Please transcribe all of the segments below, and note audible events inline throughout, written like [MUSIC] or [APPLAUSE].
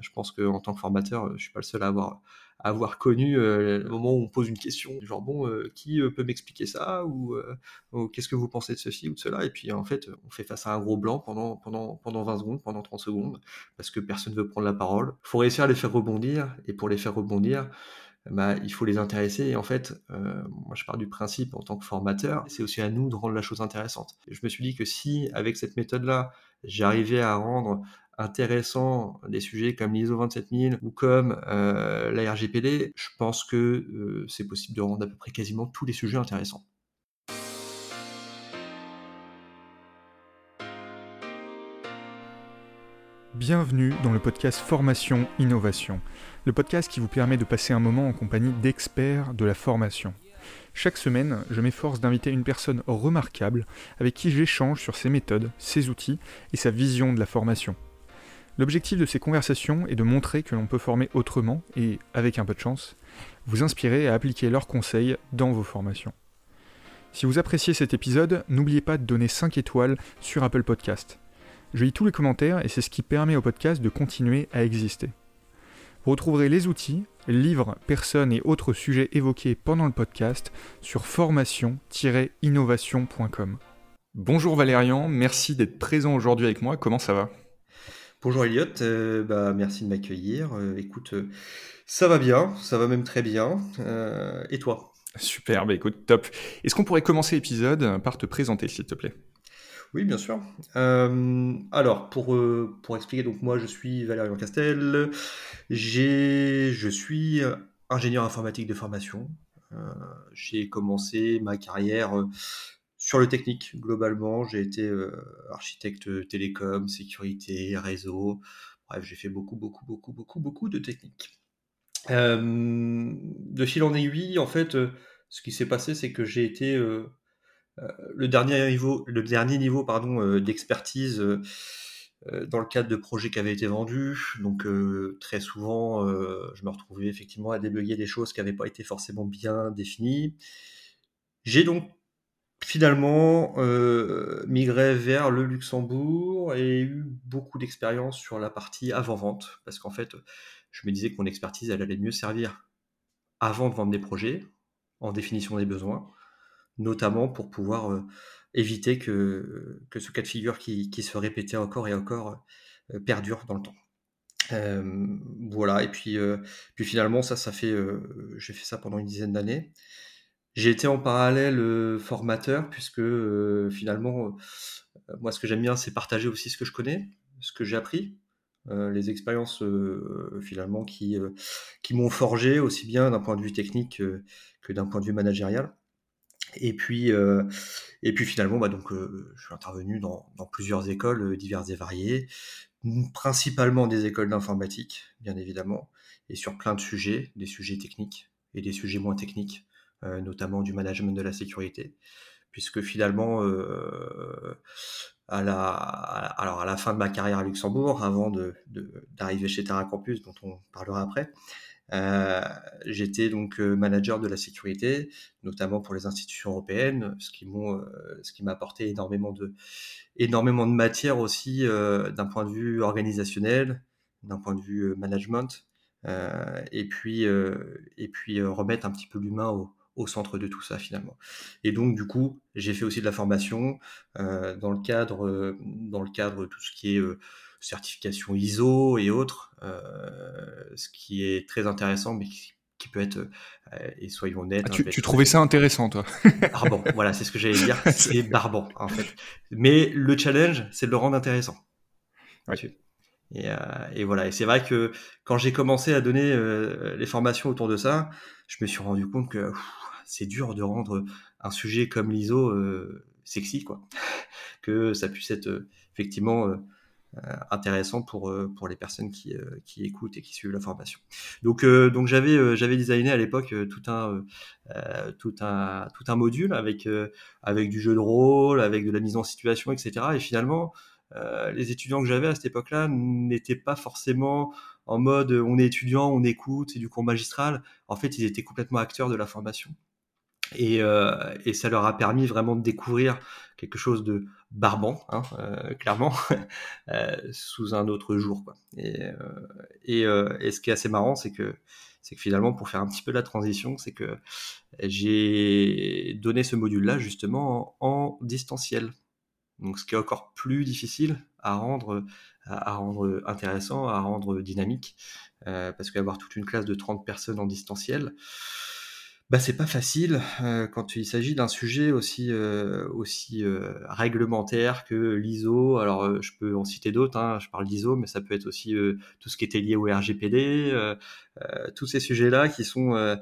je pense qu'en tant que formateur, je suis pas le seul à avoir connu le moment où on pose une question, genre bon, qui peut m'expliquer ça ou, qu'est-ce que vous pensez de ceci ou de cela? Et puis en fait, on fait face à un gros blanc pendant, pendant, pendant 20 secondes, pendant 30 secondes, parce que personne ne veut prendre la parole. Il faut réussir à les faire rebondir, et pour les faire rebondir, bah, il faut les intéresser. Et en fait, moi je pars du principe en tant que formateur, c'est aussi à nous de rendre la chose intéressante. je me suis dit que si, avec cette méthode-là, j'arrivais à rendre intéressant des sujets comme l'ISO 27000 ou comme euh, la RGPD, je pense que euh, c'est possible de rendre à peu près quasiment tous les sujets intéressants. Bienvenue dans le podcast Formation Innovation, le podcast qui vous permet de passer un moment en compagnie d'experts de la formation. Chaque semaine, je m'efforce d'inviter une personne remarquable avec qui j'échange sur ses méthodes, ses outils et sa vision de la formation. L'objectif de ces conversations est de montrer que l'on peut former autrement et, avec un peu de chance, vous inspirer à appliquer leurs conseils dans vos formations. Si vous appréciez cet épisode, n'oubliez pas de donner 5 étoiles sur Apple Podcast. Je lis tous les commentaires et c'est ce qui permet au podcast de continuer à exister. Vous retrouverez les outils, livres, personnes et autres sujets évoqués pendant le podcast sur formation-innovation.com. Bonjour Valérian, merci d'être présent aujourd'hui avec moi, comment ça va? Bonjour Elliot, euh, bah, merci de m'accueillir. Euh, écoute, euh, ça va bien, ça va même très bien. et toi? Super, bah écoute, top. Est-ce qu'on pourrait commencer l'épisode par te présenter, s'il te plaît? Oui, bien sûr. alors, pour, pour expliquer, donc moi je suis Valérian Castel, je suis ingénieur informatique de formation. J'ai commencé ma carrière sur le technique, globalement, j'ai été euh, architecte télécom, sécurité, réseau. Bref, j'ai fait beaucoup, beaucoup, beaucoup, beaucoup, beaucoup de technique. Euh, de fil en aiguille, en fait, euh, ce qui s'est passé, c'est que j'ai été le dernier niveau, le dernier niveau d'expertise dans le cadre de projets qui avaient été vendus. Donc très souvent, je me retrouvais effectivement à débugger des choses qui n'avaient pas été forcément bien définies. J'ai donc finalement euh, migré vers le Luxembourg et eu beaucoup d'expérience sur la partie avant-vente, parce qu'en fait, je me disais que mon expertise, elle allait mieux servir avant de vendre des projets, en définition des besoins, notamment pour pouvoir euh, éviter que, que ce cas de figure qui, se répétait encore et encore euh, perdure dans le temps. Euh, voilà, et puis, puis finalement, ça, ça fait, j'ai fait ça pendant une dizaine d'années. J'ai été en parallèle formateur puisque finalement, moi ce que j'aime bien, c'est partager aussi ce que je connais, ce que j'ai appris, les expériences finalement qui, qui m'ont forgé aussi bien d'un point de vue technique que d'un point de vue managérial. Et puis, et puis finalement, bah donc, je suis intervenu dans, dans, plusieurs écoles diverses et variées, principalement des écoles d'informatique, bien évidemment, et sur plein de sujets, des sujets techniques et des sujets moins techniques. Euh, notamment du management de la sécurité, puisque finalement, euh, à la, alors à la fin de ma carrière à Luxembourg, avant d'arriver de, chez Terra Campus, dont on parlera après, euh, j'étais donc manager de la sécurité, notamment pour les institutions européennes, ce qui m'ont, ce qui m'a apporté énormément de, énormément de matière aussi d'un point de vue organisationnel, d'un point de vue management, et puis, et puis remettre un petit peu l'humain au, au centre de tout ça finalement. Et donc du coup, j'ai fait aussi de la formation euh, dans le cadre euh, dans le cadre de tout ce qui est euh, certification ISO et autres, ce qui est très intéressant, mais qui, peut être et soyons honnêtes. Ah, tu, trouvais ça intéressant, toi [LAUGHS] Barbant, voilà, c'est ce que j'allais dire. [LAUGHS] C'est barbant en fait. Mais le challenge, c'est de le rendre intéressant. Et, et, voilà. Et c'est vrai que quand j'ai commencé à donner les formations autour de ça, je me suis rendu compte que c'est dur de rendre un sujet comme l'ISO euh, sexy, quoi. [LAUGHS] que ça puisse être euh, effectivement euh, intéressant pour, pour les personnes qui, qui écoutent et qui suivent la formation. Donc, donc j'avais, j'avais designé à l'époque tout un, tout un, tout un module avec, avec du jeu de rôle, avec de la mise en situation, etc. Et finalement, les étudiants que j'avais à cette époque-là n'étaient pas forcément en mode on est étudiant, on écoute, c'est du cours magistral. En fait, ils étaient complètement acteurs de la formation. Et, et, ça leur a permis vraiment de découvrir quelque chose de barbant, hein, clairement, [LAUGHS] sous un autre jour. Et, ce qui est assez marrant, c'est que finalement, pour faire un petit peu la transition, c'est que j'ai donné ce module-là justement en, distanciel. Donc, ce qui est encore plus difficile à rendre, à, rendre intéressant, à rendre dynamique, euh, parce qu'avoir toute une classe de 30 personnes en distanciel, bah, c'est pas facile euh, quand il s'agit d'un sujet aussi, euh, aussi réglementaire que l'ISO. Alors, je peux en citer d'autres, hein, je parle d'ISO, mais ça peut être aussi tout ce qui était lié au RGPD, tous ces sujets-là qui sont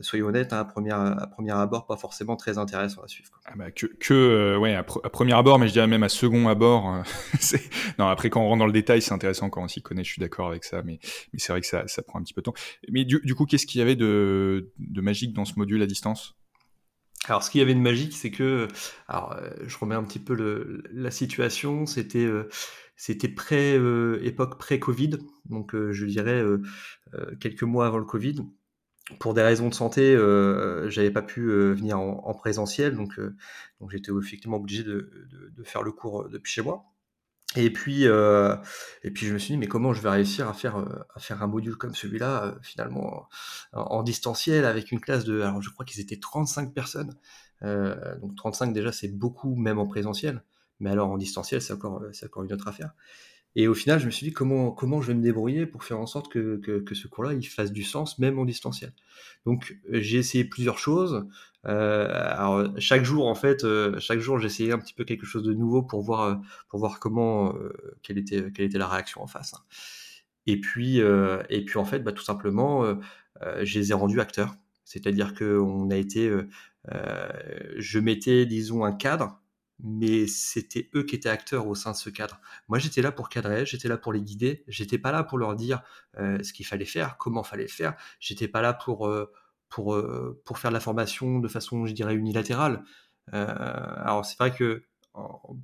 soyons honnêtes, hein, à, première, à premier abord, pas forcément très intéressant à suivre. Ah bah, que, que euh, ouais, à, premier abord, mais je dirais même à second abord. Euh, [LAUGHS] non, après, quand on rentre dans le détail, c'est intéressant quand on s'y connaît, je suis d'accord avec ça, mais, mais c'est vrai que ça, ça, prend un petit peu de temps. Mais du, du coup, qu'est-ce qu'il y avait de, de, magique dans ce module à distance? Alors, ce qu'il y avait de magique, c'est que, alors, euh, je remets un petit peu le, la situation, c'était, c'était pré, époque pré-Covid, donc je dirais quelques mois avant le Covid pour des raisons de santé, euh, j'avais pas pu euh, venir en, présentiel, donc, euh, donc j'étais effectivement obligé de, faire le cours depuis chez moi. Et puis, et puis je me suis dit, mais comment je vais réussir à faire, un module comme celui-là, finalement, en, distanciel, avec une classe de, alors je crois qu'ils étaient 35 personnes. donc 35 déjà, c'est beaucoup, même en présentiel. Mais alors en distanciel, c'est encore une autre affaire. Et au final, je me suis dit comment, comment je vais me débrouiller pour faire en sorte que, que, ce cours-là, il fasse du sens, même en distanciel. Donc, j'ai essayé plusieurs choses. Euh, alors, chaque jour, en fait, euh, chaque jour, essayé un petit peu quelque chose de nouveau pour voir, euh, pour voir comment, euh, quelle, était, quelle était la réaction en face. Hein. Et puis, et puis en fait, bah, tout simplement, je les ai rendus acteurs. C'est-à-dire qu'on a été, je mettais, disons, un cadre mais c'était eux qui étaient acteurs au sein de ce cadre. Moi, j'étais là pour cadrer, j'étais là pour les guider, j'étais pas là pour leur dire euh, ce qu'il fallait faire, comment fallait faire, j'étais pas là pour, euh, pour, euh, pour faire de la formation de façon, je dirais, unilatérale. alors, c'est vrai que,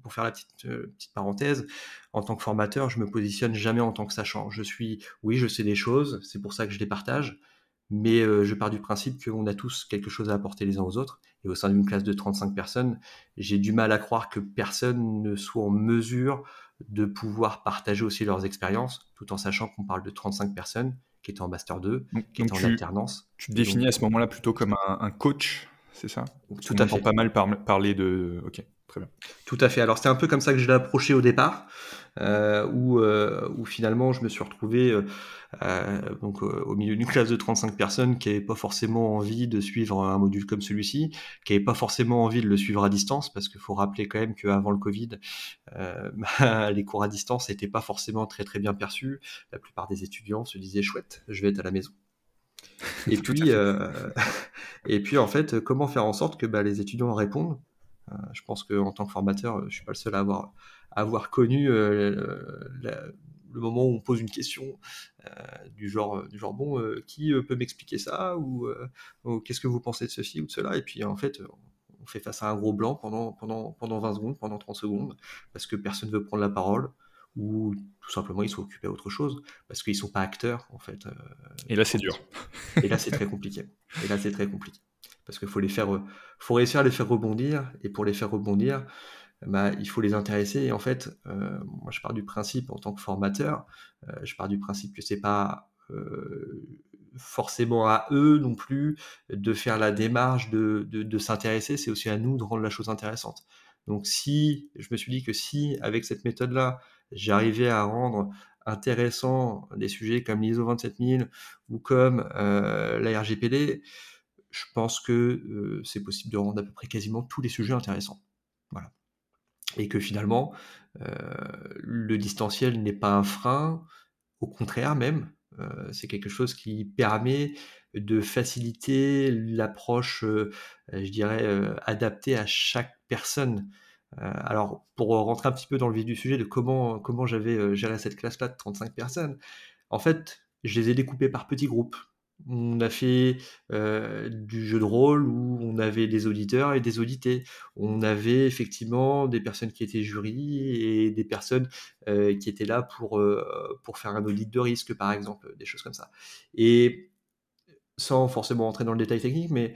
pour faire la petite, petite parenthèse, en tant que formateur, je me positionne jamais en tant que sachant. Je suis, oui, je sais des choses, c'est pour ça que je les partage, mais je pars du principe qu'on a tous quelque chose à apporter les uns aux autres et au sein d'une classe de 35 personnes, j'ai du mal à croire que personne ne soit en mesure de pouvoir partager aussi leurs expériences, tout en sachant qu'on parle de 35 personnes qui étaient en Master 2, qui étaient en alternance. Tu te définis à ce moment-là plutôt comme un, coach, c'est ça? Tout à fait. pas mal parler de... Ok, très bien. Tout à fait. Alors c'était un peu comme ça que je l'ai approché au départ. Euh, où, euh, où, finalement je me suis retrouvé euh, donc, au milieu d'une classe de 35 personnes qui n'avaient pas forcément envie de suivre un module comme celui-ci, qui n'avaient pas forcément envie de le suivre à distance, parce qu'il faut rappeler quand même qu'avant le Covid, [LAUGHS] bah, les cours à distance n'étaient pas forcément très très bien perçus. La plupart des étudiants se disaient chouette, je vais être à la maison. [LAUGHS] Et puis, [LAUGHS] et puis en fait, comment faire en sorte que bah, les étudiants répondent Je pense qu'en tant que formateur, je suis pas le seul à avoir avoir connu euh, le moment où on pose une question euh, du genre du genre bon euh, qui peut m'expliquer ça ou, qu'est-ce que vous pensez de ceci ou de cela? Et puis en fait on fait face à un gros blanc pendant pendant pendant 20 secondes pendant 30 secondes parce que personne veut prendre la parole ou tout simplement ils sont occupés à autre chose parce qu'ils sont pas acteurs en fait et là c'est dur. Et là c'est très compliqué. Et là c'est très compliqué parce qu'il faut les faire faut réussir à les faire rebondir et pour les faire rebondir bah, il faut les intéresser. Et en fait, euh, moi, je pars du principe, en tant que formateur, euh, je pars du principe que c'est pas euh, forcément à eux non plus de faire la démarche de, de, de s'intéresser, c'est aussi à nous de rendre la chose intéressante. Donc si, je me suis dit que si, avec cette méthode-là, j'arrivais à rendre intéressant des sujets comme l'ISO 27000 ou comme euh, la RGPD, je pense que c'est possible de rendre à peu près quasiment tous les sujets intéressants. Voilà et que finalement, le distanciel n'est pas un frein, au contraire même, c'est quelque chose qui permet de faciliter l'approche, je dirais, adaptée à chaque personne. alors, pour rentrer un petit peu dans le vif du sujet de comment, comment j'avais géré cette classe-là de 35 personnes, en fait, je les ai découpés par petits groupes on a fait du jeu de rôle où on avait des auditeurs et des audités. On avait effectivement des personnes qui étaient jury et des personnes qui étaient là pour, pour faire un audit de risque, par exemple, des choses comme ça. Et sans forcément entrer dans le détail technique, mais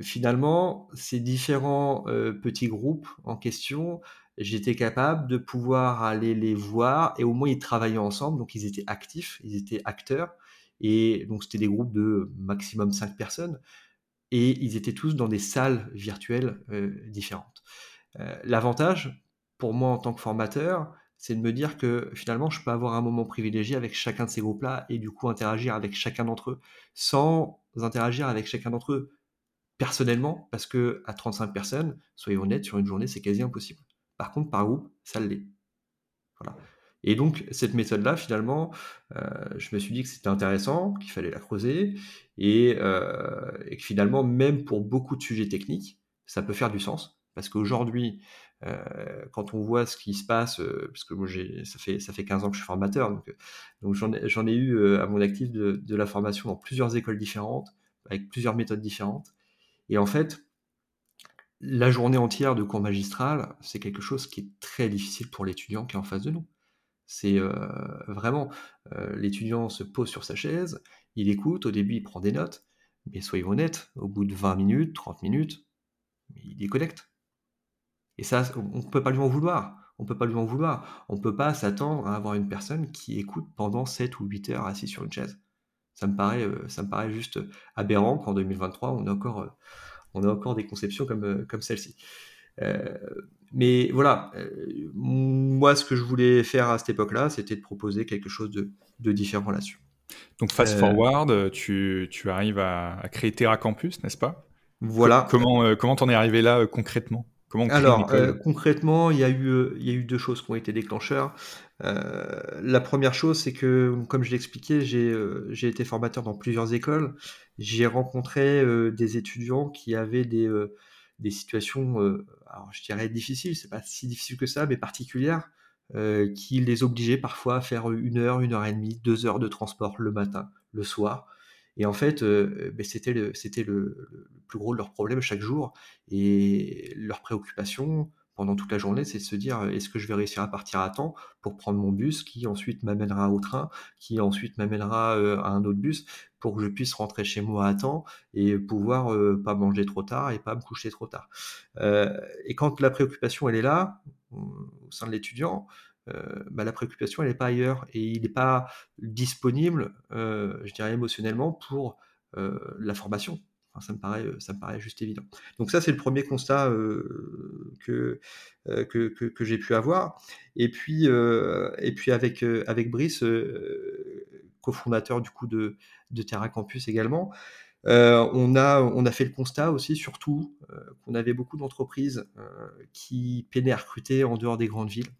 finalement, ces différents petits groupes en question, j'étais capable de pouvoir aller les voir et au moins ils travaillaient ensemble, donc ils étaient actifs, ils étaient acteurs, et donc c'était des groupes de maximum 5 personnes, et ils étaient tous dans des salles virtuelles différentes. L'avantage, pour moi en tant que formateur, c'est de me dire que finalement, je peux avoir un moment privilégié avec chacun de ces groupes-là et du coup interagir avec chacun d'entre eux sans interagir avec chacun d'entre eux personnellement, parce que à 35 personnes, soyons honnêtes, sur une journée, c'est quasi impossible. Par contre, par groupe, ça l'est. Voilà. Et donc, cette méthode-là, finalement, euh, je me suis dit que c'était intéressant, qu'il fallait la creuser, et, euh, et, que finalement, même pour beaucoup de sujets techniques, ça peut faire du sens. Parce qu'aujourd'hui, euh, quand on voit ce qui se passe, parce que moi ça fait, ça fait 15 ans que je suis formateur, donc, j'en ai eu à mon actif de, la formation dans plusieurs écoles différentes, avec plusieurs méthodes différentes. Et en fait, la journée entière de cours magistral, c'est quelque chose qui est très difficile pour l'étudiant qui est en face de nous. C'est vraiment, l'étudiant se pose sur sa chaise, il écoute, au début il prend des notes, mais soyons honnêtes, au bout de 20 minutes, 30 minutes, il déconnecte. Et ça, on ne peut pas lui en vouloir. On peut pas lui en vouloir. On peut pas s'attendre à avoir une personne qui écoute pendant 7 ou 8 heures assis sur une chaise. Ça me paraît, juste aberrant qu'en 2023, on a encore, on a encore des conceptions comme celle-ci. Mais voilà, moi, ce que je voulais faire à cette époque-là, c'était de proposer quelque chose de, de différent là-dessus. Donc, fast forward, tu, tu, arrives à, à créer Terra Campus, n'est-ce pas? Voilà. Comment comment t'en es arrivé là concrètement? Alors, euh, concrètement, il y, a eu, euh, il y a eu deux choses qui ont été déclencheurs. Euh, la première chose, c'est que, comme je l'expliquais, j'ai été formateur dans plusieurs écoles. J'ai rencontré des étudiants qui avaient des, des situations, alors je dirais difficiles, c'est pas si difficile que ça, mais particulières, qui les obligeaient parfois à faire une heure, une heure et demie, deux heures de transport le matin, le soir, et en fait, euh, ben, c'était le, c'était le, plus gros de leurs problèmes chaque jour. Et leur préoccupation pendant toute la journée, c'est de se dire est-ce que je vais réussir à partir à temps pour prendre mon bus qui ensuite m'amènera au train, qui ensuite m'amènera euh, à un autre bus pour que je puisse rentrer chez moi à temps et pouvoir euh, pas manger trop tard et pas me coucher trop tard. et quand la préoccupation elle est là au sein de l'étudiant, euh, bah, la préoccupation, elle n'est pas ailleurs et il n'est pas disponible, euh, je dirais émotionnellement, pour euh, la formation. Ça, me paraît, ça me paraît juste évident. Donc ça, c'est le premier constat que, que, que, j'ai pu avoir. Et puis, avec, Brice, cofondateur du coup de, Terra Campus également, on, a, fait le constat aussi, surtout, qu'on avait beaucoup d'entreprises qui peinaient à recruter en dehors des grandes villes.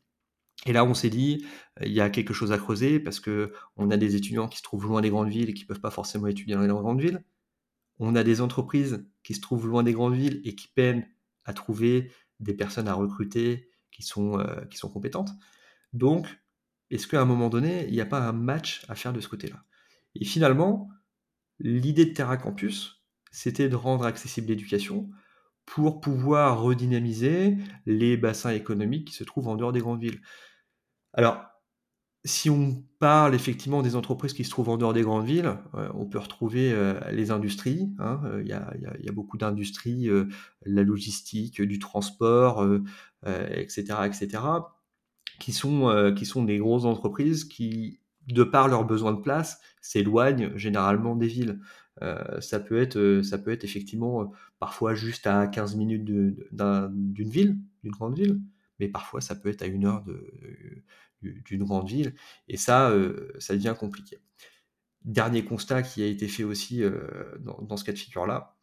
Et là, on s'est dit, il y a quelque chose à creuser parce que on a des étudiants qui se trouvent loin des grandes villes et qui peuvent pas forcément étudier dans les grandes villes. On a des entreprises qui se trouvent loin des grandes villes et qui peinent à trouver des personnes à recruter qui sont, qui sont compétentes. Donc, est-ce qu'à un moment donné, il n'y a pas un match à faire de ce côté-là? Et finalement, l'idée de Terra Campus, c'était de rendre accessible l'éducation pour pouvoir redynamiser les bassins économiques qui se trouvent en dehors des grandes villes. Alors, si on parle effectivement des entreprises qui se trouvent en dehors des grandes villes, euh, on peut retrouver euh, les industries. Hein, euh, il y, a, beaucoup d'industries, la logistique, du transport, etc., etc., qui sont, des grosses entreprises qui, de par leurs besoins de place, s'éloignent généralement des villes. ça, peut être, effectivement parfois juste à 15 minutes d'une ville, d'une grande ville, mais parfois ça peut être à une heure d'une grande ville, et ça, euh, ça devient compliqué. Dernier constat qui a été fait aussi euh, dans, ce cas de figure-là,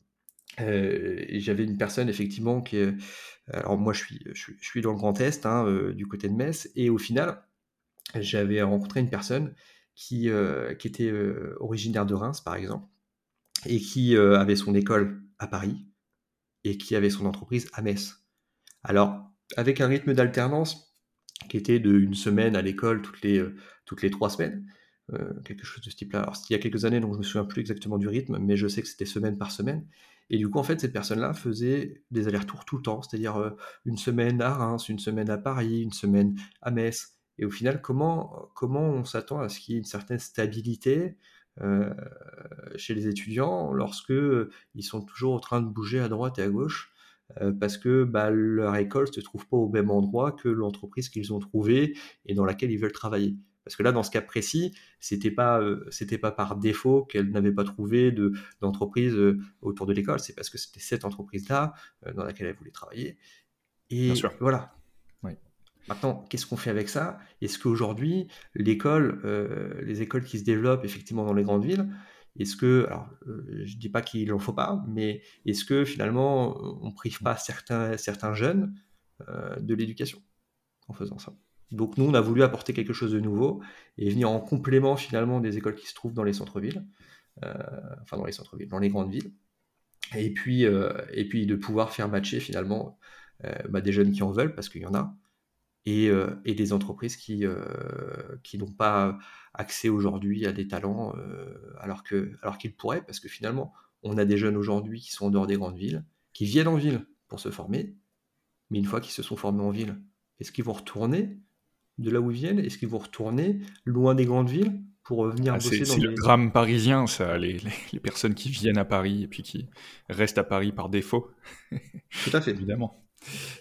euh, j'avais une personne effectivement qui. Alors moi je suis, je, suis dans le Grand Est, hein, du côté de Metz, et au final, j'avais rencontré une personne qui, qui était originaire de Reims, par exemple, et qui avait son école à Paris, et qui avait son entreprise à Metz. Alors, avec un rythme d'alternance qui était de une semaine à l'école toutes les, euh, toutes les trois semaines, euh, quelque chose de ce type-là. Alors, il y a quelques années, donc je me souviens plus exactement du rythme, mais je sais que c'était semaine par semaine. Et du coup, en fait, cette personne-là faisait des allers-retours tout le temps, c'est-à-dire euh, une semaine à Reims, une semaine à Paris, une semaine à Metz. Et au final, comment, comment on s'attend à ce qu'il y ait une certaine stabilité chez les étudiants lorsque ils sont toujours en train de bouger à droite et à gauche parce que bah, leur école ne se trouve pas au même endroit que l'entreprise qu'ils ont trouvée et dans laquelle ils veulent travailler. Parce que là, dans ce cas précis, c'était pas c'était pas par défaut qu'elle n'avait pas trouvé de d'entreprise autour de l'école, c'est parce que c'était cette entreprise-là dans laquelle elle voulait travailler. Et Bien sûr. voilà. Oui. Maintenant, qu'est-ce qu'on fait avec ça? Est-ce qu'aujourd'hui, l'école, les écoles qui se développent effectivement dans les grandes villes, est-ce que, alors, je dis pas qu'il en faut pas, mais est-ce que finalement, on prive pas certains jeunes de l'éducation en faisant ça? Donc nous, on a voulu apporter quelque chose de nouveau et venir en complément finalement des écoles qui se trouvent dans les centres-villes, euh, enfin dans les centres-villes, dans les grandes villes, et puis, euh, de pouvoir faire matcher finalement euh, bah, des jeunes qui en veulent, parce qu'il y en a, et, et des entreprises qui, qui n'ont pas accès aujourd'hui à des talents alors qu'ils alors qu'ils pourraient, parce que finalement, on a des jeunes aujourd'hui qui sont en dehors des grandes villes, qui viennent en ville pour se former, mais une fois qu'ils se sont formés en ville, est-ce qu'ils vont retourner de là où ils viennent? Est-ce qu'ils vont retourner loin des grandes villes pour venir ah, bosser dans C'est le drame parisien, ça, les, les, personnes qui viennent à Paris et puis qui restent à Paris par défaut. Tout à fait. [LAUGHS] Évidemment.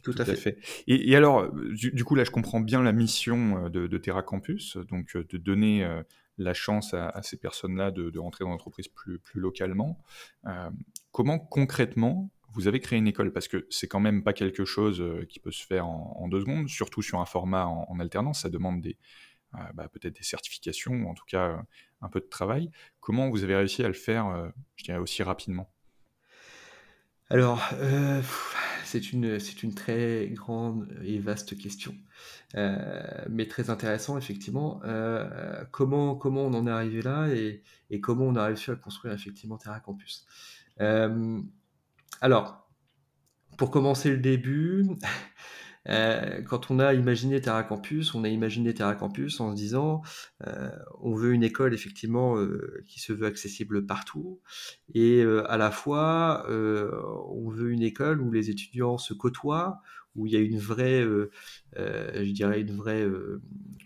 Tout, Tout à, fait. fait. Et, et, alors, du, du, coup, là, je comprends bien la mission de, de Terra Campus, donc de donner euh, la chance à, à ces personnes-là de, de, rentrer dans l'entreprise plus, plus localement. Euh, comment concrètement vous avez créé une école? Parce que c'est quand même pas quelque chose euh, qui peut se faire en, en deux secondes, surtout sur un format en, en alternance. Ça demande des, euh, bah, peut-être des certifications ou en tout cas euh, un peu de travail. Comment vous avez réussi à le faire, euh, je dirais aussi rapidement? Alors, euh, c'est une, c'est une très grande et vaste question, mais très intéressant effectivement. comment, comment on en est arrivé là et, et, comment on a réussi à construire effectivement Terra Campus alors, pour commencer le début, [LAUGHS] euh, quand on a imaginé Terra Campus, on a imaginé Terra Campus en se disant euh, on veut une école effectivement euh, qui se veut accessible partout et euh, à la fois euh, on veut une école où les étudiants se côtoient, où il y a une vraie, je dirais une vraie,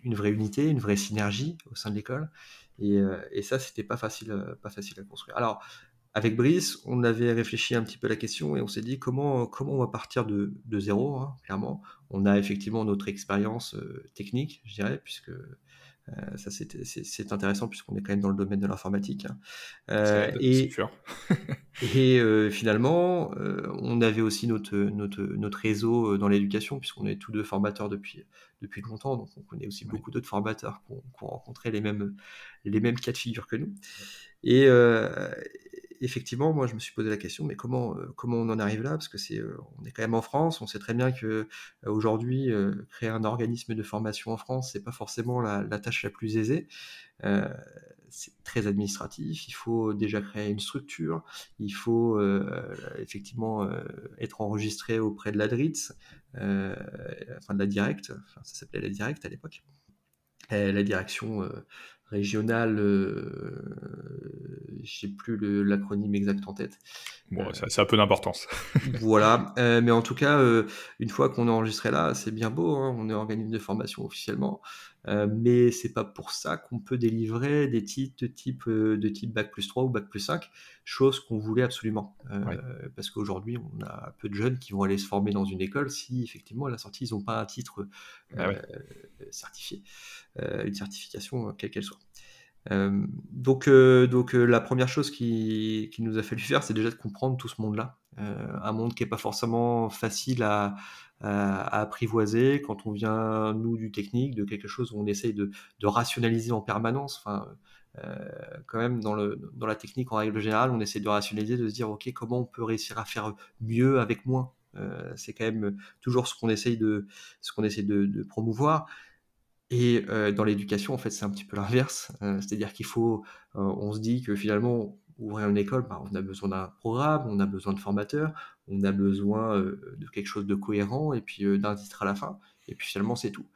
une vraie unité, une vraie synergie au sein de l'école. Et, et, ça, c'était pas facile, pas facile à construire. Alors, avec Brice, on avait réfléchi un petit peu à la question et on s'est dit comment, comment on va partir de, de zéro, hein, clairement. On a effectivement notre expérience euh, technique, je dirais, puisque euh, ça c'est intéressant puisqu'on est quand même dans le domaine de l'informatique. Hein. Euh, et [LAUGHS] et euh, finalement, on avait aussi notre, notre, notre réseau dans l'éducation puisqu'on est tous deux formateurs depuis, depuis longtemps, donc on connaît aussi ouais. beaucoup d'autres formateurs qui ont, qui ont, rencontré les mêmes, les mêmes cas de figure que nous. Et, effectivement, moi, je me suis posé la question, mais comment, euh, comment on en arrive là? Parce que c'est, euh, on est quand même en France. On sait très bien que euh, aujourd'hui, créer un organisme de formation en France, c'est pas forcément la, tâche la plus aisée. c'est très administratif. Il faut déjà créer une structure. Il faut effectivement être enregistré auprès de la DRITS, enfin de la Direct. Enfin, ça s'appelait la Direct à l'époque. La direction régionale, euh, je sais plus l'acronyme exact en tête. Bon, euh, ça, ça, a peu d'importance. [LAUGHS] voilà, euh, mais en tout cas, euh, une fois qu'on est enregistré là, c'est bien beau, hein, on est organisme de formation officiellement, mais c'est pas pour ça qu'on peut délivrer des titres de type, de type Bac plus 3 ou Bac plus 5, chose qu'on voulait absolument. Ouais. Parce qu'aujourd'hui, on a peu de jeunes qui vont aller se former dans une école si effectivement à la sortie, ils n'ont pas un titre ah ouais. certifié, une certification quelle qu'elle soit. Euh, donc, euh, donc euh, la première chose qui, qui, nous a fallu faire, c'est déjà de comprendre tout ce monde-là. un monde qui n'est pas forcément facile à, à, apprivoiser quand on vient, nous, du technique, de quelque chose où on essaye de, rationaliser en permanence. Enfin, quand même, dans, la technique, en règle générale, on essaie de rationaliser, de se dire, OK, comment on peut réussir à faire mieux avec moins euh, c'est quand même toujours ce qu'on essaye de ce qu'on essaie de, promouvoir et euh, dans l'éducation, en fait, c'est un petit peu l'inverse. Euh, C'est-à-dire qu'il faut, euh, on se dit que finalement, ouvrir une école, bah, on a besoin d'un programme, on a besoin de formateurs, on a besoin de quelque chose de cohérent et puis d'un titre à la fin. Et puis finalement, c'est tout.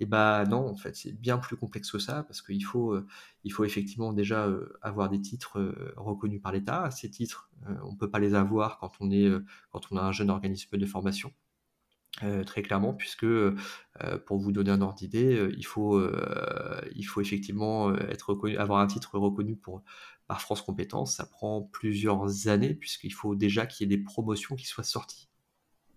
Et bah non, en fait, c'est bien plus complexe que ça parce qu'il faut, il faut effectivement déjà avoir des titres reconnus par l'État. Ces titres, on peut pas les avoir quand on est, quand on a un jeune organisme de formation. très clairement, puisque pour vous donner un ordre d'idée, il, faut, il faut effectivement être reconnu, avoir un titre reconnu pour, France Compétences. Ça prend plusieurs années, puisqu'il faut déjà qu'il y ait des promotions qui soient sorties.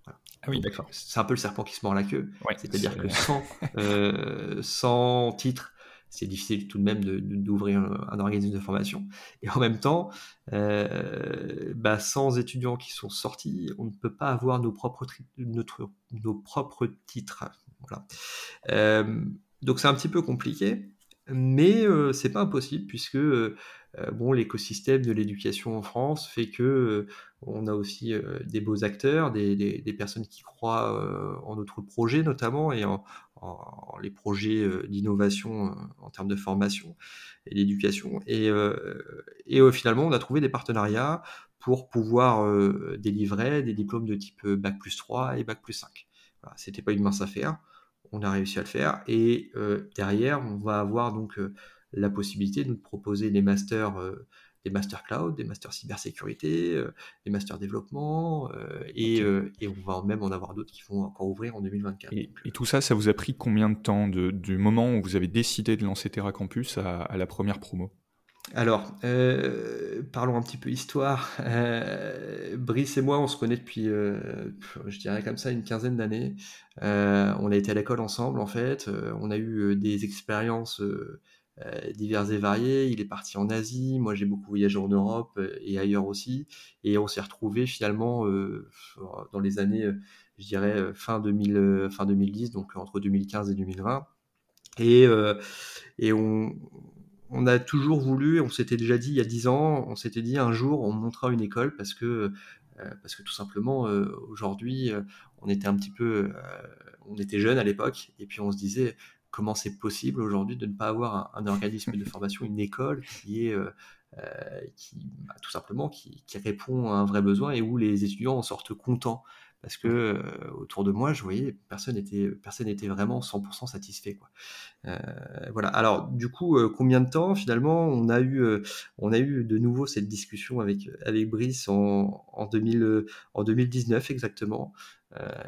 Ah oui, d'accord. C'est un peu le serpent qui se mord la queue. C'est-à-dire que sans, [LAUGHS] sans titre c'est difficile tout de même d'ouvrir un organisme de formation. Et en même temps, euh, bah, sans étudiants qui sont sortis, on ne peut pas avoir nos propres, notre, nos propres titres. Voilà. Euh, donc c'est un petit peu compliqué, mais euh, c'est pas impossible puisque euh, bon, l'écosystème de l'éducation en France fait que euh, on a aussi euh, des beaux acteurs, des, personnes qui croient en notre projet notamment et en, les projets d'innovation en termes de formation et d'éducation. Et, finalement, on a trouvé des partenariats pour pouvoir délivrer des diplômes de type Bac plus 3 et Bac plus 5. Voilà, C'était pas une mince affaire, on a réussi à le faire. Et derrière, on va avoir donc la possibilité de nous proposer des masters, euh, des masters cloud, des masters cybersécurité, euh, des masters développement, euh, et, et, on va même en avoir d'autres qui vont encore ouvrir en 2024. Et, tout ça, ça vous a pris combien de temps du moment où vous avez décidé de lancer Terra Campus à, la première promo? Alors, parlons un petit peu histoire. Brice et moi, on se connaît depuis, je dirais comme ça, une quinzaine d'années. on a été à l'école ensemble, en fait. on a eu des expériences divers et variés. Il est parti en Asie, moi j'ai beaucoup voyagé en Europe euh, et ailleurs aussi. Et on s'est retrouvés finalement euh, dans les années, je dirais, fin, 2000, fin 2010, donc entre 2015 et 2020. Et, et on, on a toujours voulu, on s'était déjà dit il y a 10 ans, on s'était dit un jour on montera une école parce que, parce que tout simplement aujourd'hui on était un petit peu, on était jeunes à l'époque et puis on se disait comment c'est possible aujourd'hui de ne pas avoir un, organisme de formation, une école qui est euh, euh, qui, bah, tout simplement qui, répond à un vrai besoin et où les étudiants en sortent contents? Parce que euh, autour de moi, je voyais personne n'était personne vraiment 100% satisfait. Quoi. voilà. Alors du coup, combien de temps finalement on a eu on a eu de nouveau cette discussion avec avec Brice en, en, 2000, en 2019 exactement.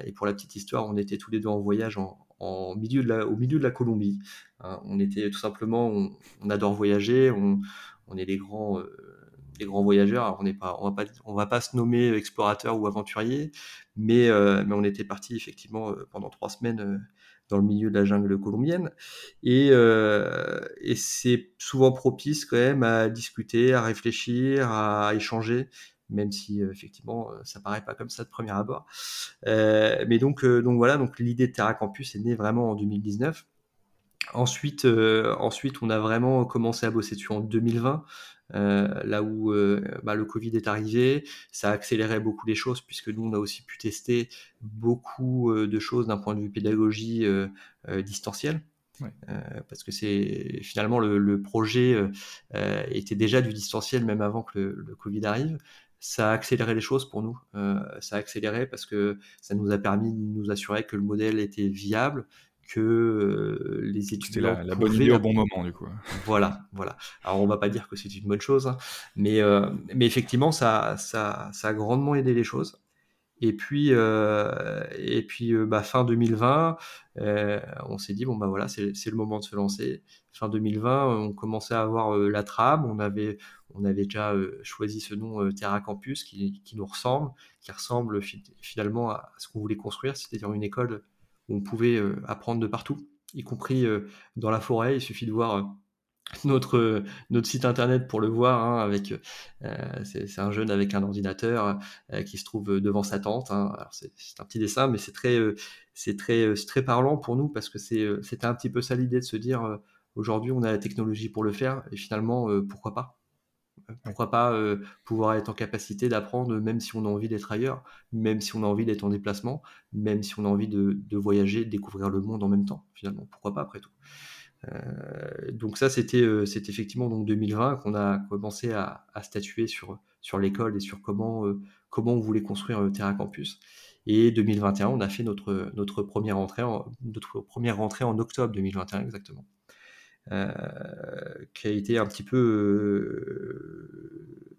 et pour la petite histoire, on était tous les deux en voyage en, milieu de la, au milieu de la Colombie. Hein, on était tout simplement, on, adore voyager, on, on, est des grands, euh, grands voyageurs. on n'est pas, on va pas, on va pas se nommer explorateur ou aventurier, mais, euh, mais on était parti effectivement euh, pendant trois semaines dans le milieu de la jungle colombienne. Et, et c'est souvent propice quand même à discuter, à réfléchir, à échanger même si euh, effectivement euh, ça paraît pas comme ça de premier abord. Euh, mais donc, donc voilà, donc l'idée de Terra Campus est née vraiment en 2019. Ensuite, ensuite, on a vraiment commencé à bosser dessus en 2020, là où bah, le Covid est arrivé. Ça a accéléré beaucoup les choses, puisque nous, on a aussi pu tester beaucoup de choses d'un point de vue pédagogie distancielle. parce que c'est finalement le, projet était déjà du distanciel même avant que le, le Covid arrive ça a accéléré les choses pour nous. Euh, ça a accéléré parce que ça nous a permis de nous assurer que le modèle était viable, que euh, les étudiants. C'était la, bonne idée au bon moment, du coup. [LAUGHS] Voilà, voilà. Alors, on va pas dire que c'est une bonne chose, hein, mais, euh, mais effectivement, ça, ça, ça a grandement aidé les choses. Et puis, euh, et puis euh, bah, fin 2020, euh, on s'est dit, bon, bah voilà, c'est le moment de se lancer. Fin 2020, on commençait à avoir la trame, on avait, on avait déjà choisi ce nom Terra Campus qui, qui, nous ressemble, qui ressemble finalement à ce qu'on voulait construire, c'est-à-dire une école où on pouvait apprendre de partout, y compris dans la forêt. Il suffit de voir notre, notre site internet pour le voir. Hein, avec, euh, c'est, un jeune avec un ordinateur euh, qui se trouve devant sa tente. Hein. c'est, un petit dessin, mais c'est très, euh, c'est très, très parlant pour nous parce que c'est, c'était un petit peu ça l'idée de se dire aujourd'hui on a la technologie pour le faire et finalement pourquoi pas? Pourquoi pas pouvoir être en capacité d'apprendre même si on a envie d'être ailleurs, même si on a envie d'être en déplacement, même si on a envie de, de voyager, de découvrir le monde en même temps, finalement. Pourquoi pas après tout? euh, donc ça, c'était euh, effectivement donc 2020 qu'on a commencé à, statuer sur, sur l'école et sur comment, euh, comment on voulait construire Terra Campus. Et 2021, on a fait notre, notre, première, rentrée en, notre première rentrée en octobre 2021 exactement. qui a été un petit peu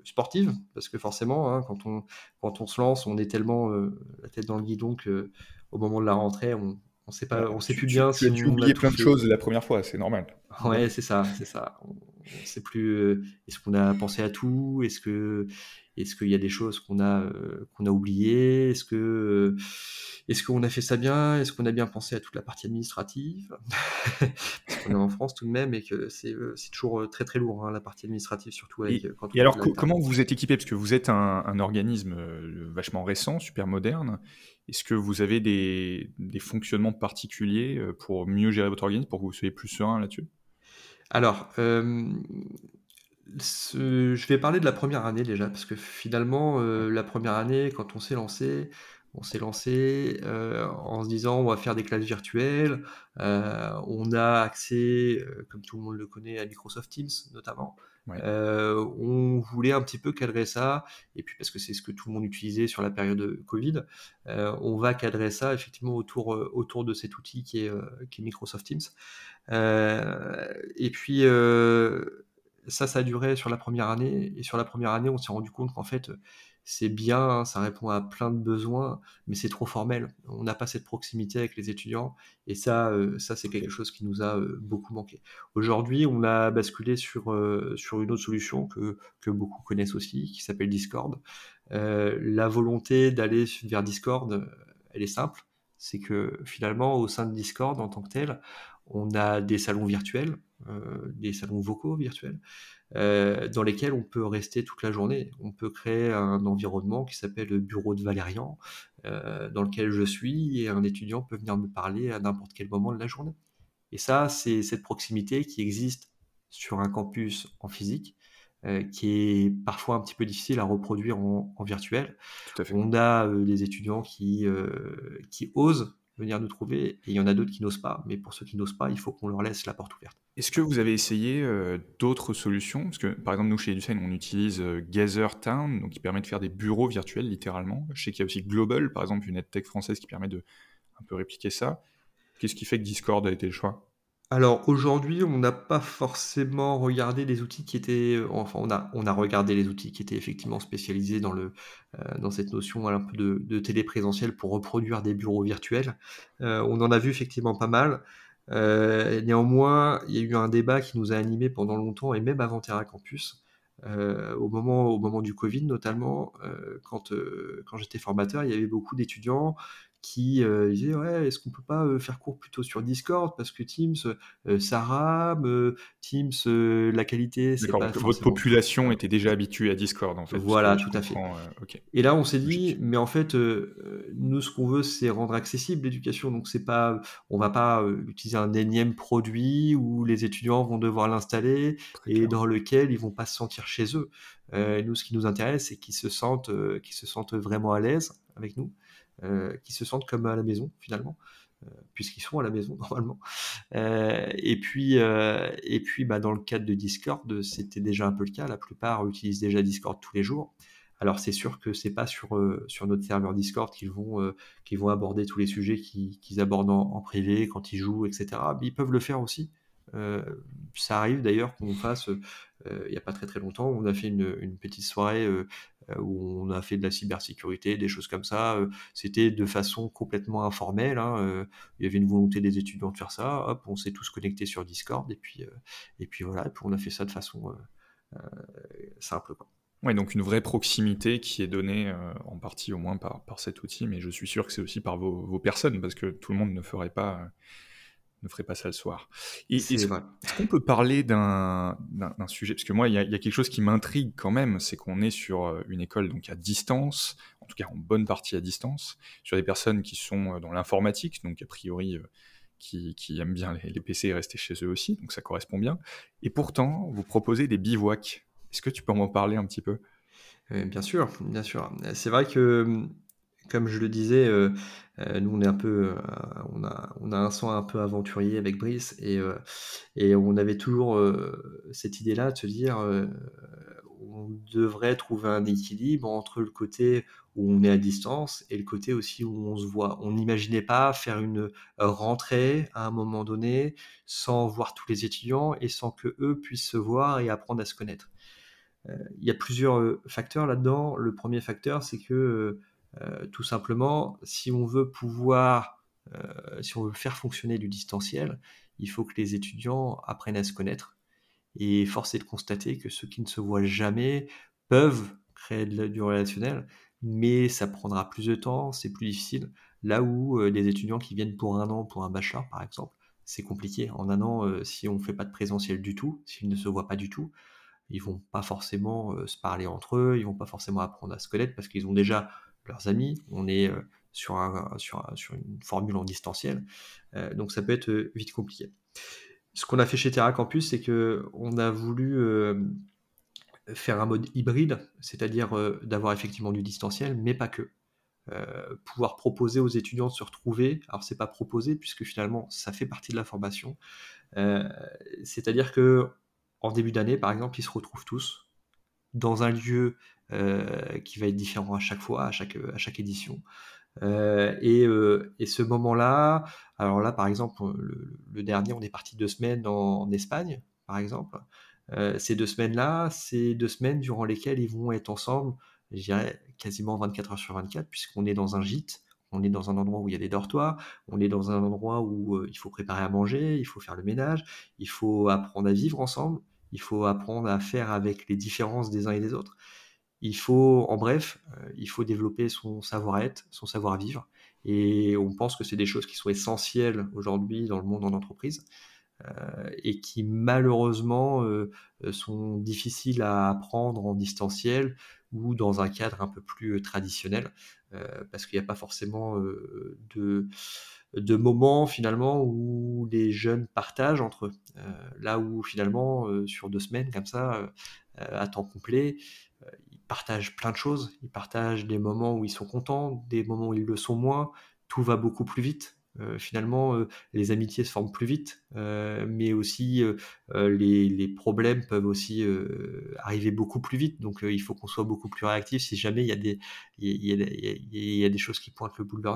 sportive, parce que forcément, hein, quand, on, quand on se lance, on est tellement la tête dans le guidon que au moment de la rentrée, on on sait pas, on sait plus bien si tu, as oublié plein de choses la première fois, c'est normal. Ouais, c'est ça, c'est ça. On, ne sait plus. est-ce qu'on a pensé à tout? Est-ce que est-ce qu'il y a des choses qu'on a, euh, qu'on a oubliées? Est-ce que euh, est-ce qu'on a fait ça bien? Est-ce qu'on a bien pensé à toute la partie administrative? [LAUGHS] Parce qu'on est en France tout de même et que c'est, euh, toujours très très lourd, hein, la partie administrative, surtout avec. Et, quand et alors, comment vous êtes équipé? Parce que vous êtes un, organisme vachement récent, super moderne. Est-ce que vous avez des, des, fonctionnements particuliers pour mieux gérer votre organisme, pour que vous soyez plus serein là-dessus? Alors, je vais parler de la première année déjà, parce que finalement, euh, la première année, quand on s'est lancé, on s'est lancé euh, en se disant on va faire des classes virtuelles. Euh, on a accès, comme tout le monde le connaît, à Microsoft Teams notamment. On voulait un petit peu cadrer ça, et puis parce que c'est ce que tout le monde utilisait sur la période de Covid, on va cadrer ça effectivement autour, autour de cet outil qui est, qui est Microsoft Teams. et puis ça, ça a duré sur la première année. Et sur la première année, on s'est rendu compte qu'en fait, c'est bien, ça répond à plein de besoins, mais c'est trop formel. On n'a pas cette proximité avec les étudiants. Et ça, euh, ça c'est quelque chose qui nous a euh, beaucoup manqué. Aujourd'hui, on a basculé sur, euh, sur une autre solution que, que beaucoup connaissent aussi, qui s'appelle Discord. la volonté d'aller vers Discord, elle est simple. C'est que finalement, au sein de Discord, en tant que tel, on a des salons virtuels, euh, des salons vocaux virtuels, euh, dans lesquels on peut rester toute la journée. On peut créer un environnement qui s'appelle le bureau de Valérian, euh, dans lequel je suis, et un étudiant peut venir me parler à n'importe quel moment de la journée. Et ça, c'est cette proximité qui existe sur un campus en physique, qui est parfois un petit peu difficile à reproduire en, virtuel. On a des étudiants qui, qui osent venir nous trouver, et il y en a d'autres qui n'osent pas. Mais pour ceux qui n'osent pas, il faut qu'on leur laisse la porte ouverte. Est-ce que vous avez essayé euh, d'autres solutions? Parce que, par exemple, nous, chez EduSign, on utilise euh, Gather Town, donc qui permet de faire des bureaux virtuels, littéralement. Je sais qu'il y a aussi Global, par exemple, une EdTech française qui permet de un peu répliquer ça. Qu'est-ce qui fait que Discord a été le choix? Alors aujourd'hui, on n'a pas forcément regardé les outils qui étaient, euh, enfin on a, on a regardé les outils qui étaient effectivement spécialisés dans, le, euh, dans cette notion un peu de, de téléprésentiel pour reproduire des bureaux virtuels. Euh, on en a vu effectivement pas mal. néanmoins, il y a eu un débat qui nous a animés pendant longtemps et même avant Terra Campus. au, moment, au moment du Covid notamment, quand, quand j'étais formateur, il y avait beaucoup d'étudiants qui euh, disait ouais est-ce qu'on peut pas euh, faire cours plutôt sur Discord? Parce que Teams euh, ça rame Teams la qualité c'est pas votre population était déjà habituée à Discord en fait voilà tout à fait. et là on s'est dit mais en fait nous ce qu'on veut c'est rendre accessible l'éducation. Donc c'est pas on va pas utiliser un énième produit où les étudiants vont devoir l'installer et dans lequel ils vont pas se sentir chez eux. Nous ce qui nous intéresse c'est qu'ils se sentent qu'ils se sentent vraiment à l'aise avec nous. euh, qui se sentent comme à la maison finalement. Euh, puisqu'ils sont à la maison [LAUGHS] normalement. Euh, et puis, et puis bah, dans le cadre de Discord, c'était déjà un peu le cas. La plupart utilisent déjà Discord tous les jours. Alors c'est sûr que c'est pas sur, sur notre serveur Discord qu'ils vont, qu'ils vont aborder tous les sujets qu'ils abordent en, privé quand ils jouent, etc. Ils peuvent le faire aussi. ça arrive d'ailleurs qu'on fasse, il n'y a pas très très longtemps, on a fait une, petite soirée euh, où on a fait de la cybersécurité, des choses comme ça. Euh, c'était de façon complètement informelle. Hein, euh, il y avait une volonté des étudiants de faire ça. Hop, on s'est tous connectés sur Discord et puis, et puis voilà. Et puis on a fait ça de façon simple. Quoi. Donc une vraie proximité qui est donnée en partie au moins par, par cet outil, mais je suis sûr que c'est aussi par vos, vos, personnes, parce que tout le monde ne ferait pas ne ferait pas ça le soir. est-ce, qu'on peut parler d'un, sujet? Parce que moi, il y, a quelque chose qui m'intrigue quand même, c'est qu'on est sur euh, une école donc à distance, en tout cas en bonne partie à distance, sur des personnes qui sont euh, dans l'informatique, donc a priori euh, qui, aiment bien les, PC et rester chez eux aussi, donc ça correspond bien. Et pourtant, vous proposez des bivouacs. Est-ce que tu peux m'en parler un petit peu? Bien sûr, bien sûr. C'est vrai que comme je le disais, euh, euh, nous on est un peu, euh, on a, on a un sang un peu aventurier avec Brice et, et on avait toujours cette idée-là de se dire, on devrait trouver un équilibre entre le côté où on est à distance et le côté aussi où on se voit. On n'imaginait pas faire une rentrée à un moment donné sans voir tous les étudiants et sans que eux puissent se voir et apprendre à se connaître. Il y a plusieurs facteurs là-dedans. Le premier facteur, c'est que tout simplement, si on veut pouvoir, si on veut faire fonctionner du distanciel, il faut que les étudiants apprennent à se connaître. Et force est de constater que ceux qui ne se voient jamais peuvent créer du relationnel, mais ça prendra plus de temps, c'est plus difficile. Là où euh, des étudiants qui viennent pour un an, pour un bachelor par exemple, c'est compliqué. En un an, euh, si on ne fait pas de présentiel du tout, s'ils ne se voient pas du tout, ils vont pas forcément euh, se parler entre eux, ils vont pas forcément apprendre à se connaître parce qu'ils ont déjà leurs amis. On est sur, un, sur, une formule en distanciel, donc ça peut être vite compliqué. Ce qu'on a fait chez Terra Campus, c'est que on a voulu faire un mode hybride, c'est-à-dire d'avoir effectivement du distanciel, mais pas que. Euh, pouvoir proposer aux étudiants de se retrouver. Alors c'est pas proposer puisque finalement ça fait partie de la formation. Euh, c'est-à-dire que en début d'année, par exemple, ils se retrouvent tous dans un lieu euh, qui va être différent à chaque fois, à chaque, chaque édition. Et, et, ce moment-là, alors là, par exemple, le, dernier, on est parti deux semaines en, Espagne, par exemple. ces deux semaines-là, c'est deux semaines durant lesquelles ils vont être ensemble je dirais quasiment 24 heures sur 24, puisqu'on est dans un gîte, on est dans un endroit où il y a des dortoirs, on est dans un endroit où euh, il faut préparer à manger, il faut faire le ménage, il faut apprendre à vivre ensemble, il faut apprendre à faire avec les différences des uns et des autres. Il faut, en bref, euh, il faut développer son savoir-être, son savoir-vivre. Et on pense que c'est des choses qui sont essentielles aujourd'hui dans le monde en entreprise. Euh, et qui malheureusement sont difficiles à apprendre en distanciel ou dans un cadre un peu plus traditionnel, parce qu'il n'y a pas forcément de, de moments finalement où les jeunes partagent entre eux. là où finalement, sur deux semaines comme ça, à temps complet, partagent plein de choses. Ils partagent des moments où ils sont contents, des moments où ils le sont moins. Tout va beaucoup plus vite. Euh, finalement, euh, les amitiés se forment plus vite, euh, mais aussi les, problèmes peuvent aussi arriver beaucoup plus vite. Donc, il faut qu'on soit beaucoup plus réactif si jamais il y a des, choses qui pointent le bout de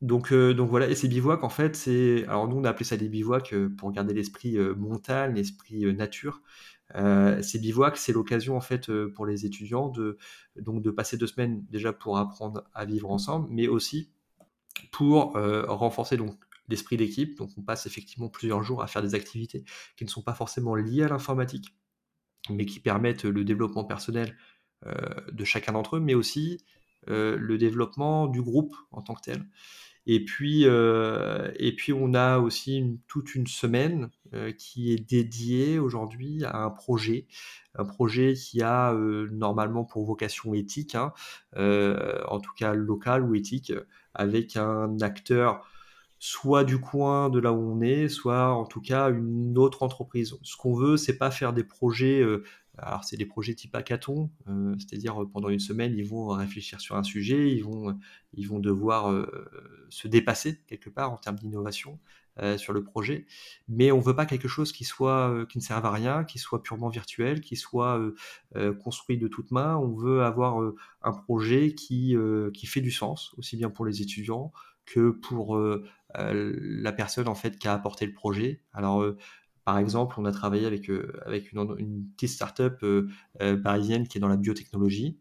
donc, donc voilà, et ces bivouacs, en fait, c'est. Alors, nous, on a appelé ça des bivouacs pour garder l'esprit montagne, l'esprit nature. Ces bivouacs, c'est l'occasion en fait pour les étudiants de donc de passer deux semaines déjà pour apprendre à vivre ensemble, mais aussi pour euh, renforcer donc l'esprit d'équipe. Donc on passe effectivement plusieurs jours à faire des activités qui ne sont pas forcément liées à l'informatique, mais qui permettent le développement personnel euh, de chacun d'entre eux, mais aussi euh, le développement du groupe en tant que tel. Et puis, et puis on a aussi toute une semaine qui est dédiée aujourd'hui à un projet, un projet qui a normalement pour vocation éthique, hein, en tout cas local ou éthique, avec un acteur soit du coin de là où on est, soit en tout cas une autre entreprise. Ce qu'on veut, c'est pas faire des projets, euh, alors c'est des projets type hackathon, euh, c'est-à-dire euh, pendant une semaine, ils vont réfléchir sur un sujet, ils vont, vont devoir se dépasser quelque part en termes d'innovation. sur le projet, mais on veut pas quelque chose qui soit qui ne serve à rien, qui soit purement virtuel, qui soit construit de toutes mains. On veut avoir un projet qui qui fait du sens aussi bien pour les étudiants que pour la personne en fait qui a apporté le projet. Alors par exemple, on a travaillé avec, avec une, petite start-up parisienne qui est dans la biotechnologie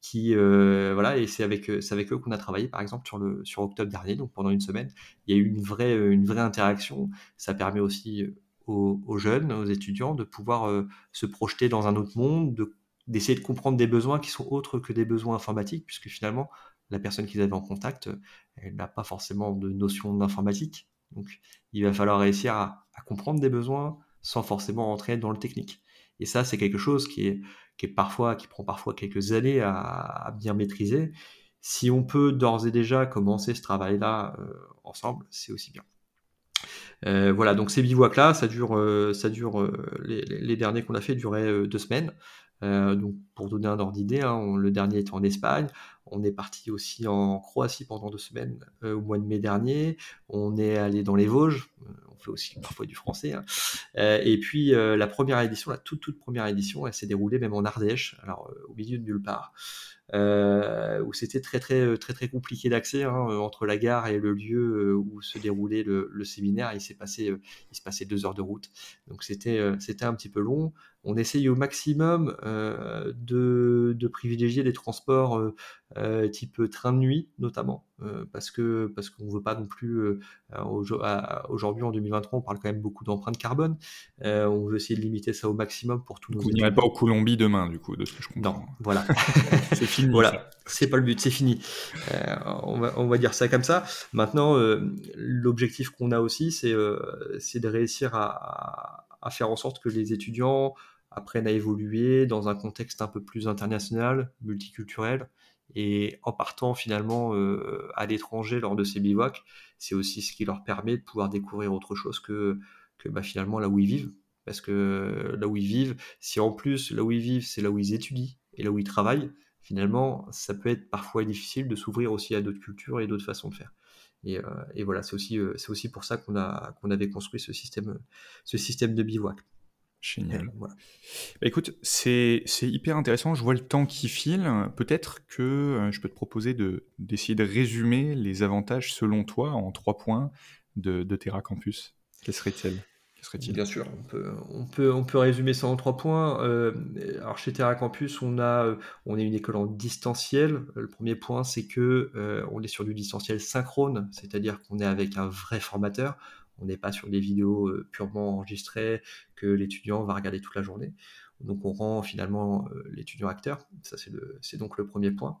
qui euh, voilà et c'est avec eux qu'on a travaillé par exemple sur le octobre dernier donc pendant une semaine. Il y a eu une vraie interaction. Ça permet aussi aux, jeunes aux étudiants de pouvoir euh, se projeter dans un autre monde de d'essayer de comprendre des besoins qui sont autres que des besoins informatiques puisque finalement la personne qu'ils avaient en contact elle n'a pas forcément de notion d'informatique donc il va falloir réussir à, comprendre des besoins sans forcément entrer dans le technique et ça c'est quelque chose qui est parfois, qui prend parfois quelques années à, bien maîtriser. Si on peut d'ores et déjà commencer ce travail-là euh, ensemble, c'est aussi bien. Euh, voilà, donc ces bivouacs-là, ça dure, euh, ça dure les, derniers qu'on a fait duraient deux semaines. Donc pour donner un ordre d'idée, hein, le dernier était en Espagne. On est parti aussi en Croatie pendant deux semaines au mois de mai dernier. On est allé dans les Vosges. On fait aussi parfois du français. Hein. et puis la première édition, la toute toute première édition, elle s'est déroulée même en Ardèche, alors au milieu de nulle part. Euh, où c'était très très très très compliqué d'accès hein, entre la gare et le lieu où se déroulait le, le séminaire. Il s'est passé, il se passait deux heures de route, donc c'était c'était un petit peu long on essaye au maximum euh, de, de, privilégier des transports euh, euh, type train de nuit notamment parce que parce qu'on veut pas non plus aujourd'hui en 2023 on parle quand même beaucoup d'empreintes carbone. On veut essayer de limiter ça au maximum pour tous nos vous n'irez pas au Colombie demain du coup de ce que je comprends. non voilà. [LAUGHS] C'est fini voilà. c'est pas le but c'est fini. On va, on va dire ça comme ça. Maintenant l'objectif qu'on a aussi c'est c'est de réussir à, à faire en sorte que les étudiants apprennent à évoluer dans un contexte un peu plus international, multiculturel. Et en partant finalement euh, à l'étranger lors de ces bivouacs, c'est aussi ce qui leur permet de pouvoir découvrir autre chose que, bah, finalement là où ils vivent. Parce que là où ils vivent, si en plus là où ils vivent, c'est là où ils étudient et là où ils travaillent, finalement, ça peut être parfois difficile de s'ouvrir aussi à d'autres cultures et d'autres façons de faire. Et, euh, et voilà, c'est aussi, euh, c'est aussi pour ça qu'on a qu'on avait construit ce système, ce système de bivouac. Génial. Voilà. Bah, écoute, c'est hyper intéressant. Je vois le temps qui file. Peut-être que euh, je peux te proposer d'essayer de, résumer les avantages, selon toi, en trois points de, de Terra Campus. Quels seraient-ils? Bien sûr, on peut, on, peut, on peut résumer ça en trois points. Euh, alors chez Terra Campus, on, a, on est une école en distanciel. Le premier point, c'est que euh, on est sur du distanciel synchrone, c'est-à-dire qu'on est avec un vrai formateur. On n'est pas sur des vidéos euh, purement enregistrées que l'étudiant va regarder toute la journée. Donc on rend finalement euh, l'étudiant acteur. Ça c'est donc le premier point.